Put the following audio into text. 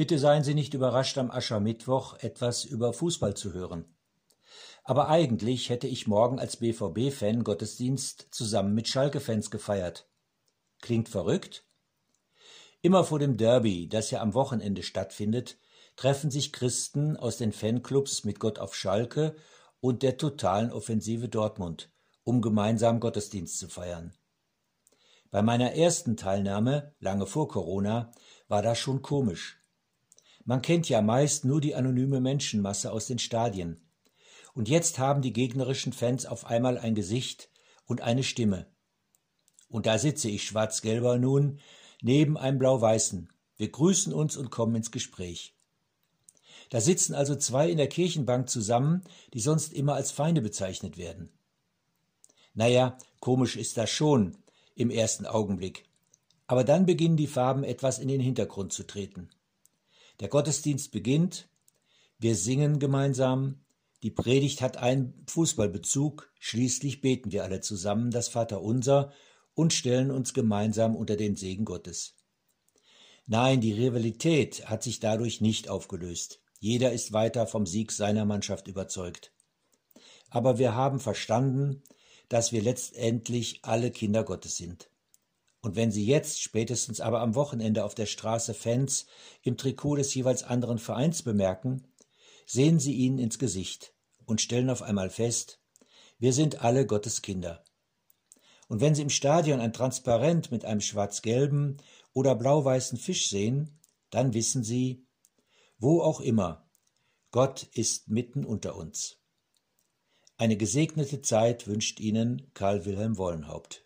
Bitte seien Sie nicht überrascht, am Aschermittwoch etwas über Fußball zu hören. Aber eigentlich hätte ich morgen als BVB-Fan Gottesdienst zusammen mit Schalke-Fans gefeiert. Klingt verrückt? Immer vor dem Derby, das ja am Wochenende stattfindet, treffen sich Christen aus den Fanclubs mit Gott auf Schalke und der totalen Offensive Dortmund, um gemeinsam Gottesdienst zu feiern. Bei meiner ersten Teilnahme, lange vor Corona, war das schon komisch. Man kennt ja meist nur die anonyme Menschenmasse aus den Stadien. Und jetzt haben die gegnerischen Fans auf einmal ein Gesicht und eine Stimme. Und da sitze ich schwarz-gelber nun neben einem blau-weißen. Wir grüßen uns und kommen ins Gespräch. Da sitzen also zwei in der Kirchenbank zusammen, die sonst immer als Feinde bezeichnet werden. Naja, komisch ist das schon im ersten Augenblick. Aber dann beginnen die Farben etwas in den Hintergrund zu treten. Der Gottesdienst beginnt, wir singen gemeinsam, die Predigt hat einen Fußballbezug, schließlich beten wir alle zusammen das Vaterunser und stellen uns gemeinsam unter den Segen Gottes. Nein, die Rivalität hat sich dadurch nicht aufgelöst. Jeder ist weiter vom Sieg seiner Mannschaft überzeugt. Aber wir haben verstanden, dass wir letztendlich alle Kinder Gottes sind. Und wenn Sie jetzt, spätestens aber am Wochenende auf der Straße Fans im Trikot des jeweils anderen Vereins bemerken, sehen Sie ihnen ins Gesicht und stellen auf einmal fest, wir sind alle Gottes Kinder. Und wenn Sie im Stadion ein Transparent mit einem schwarz-gelben oder blau-weißen Fisch sehen, dann wissen Sie, wo auch immer, Gott ist mitten unter uns. Eine gesegnete Zeit wünscht Ihnen Karl Wilhelm Wollenhaupt.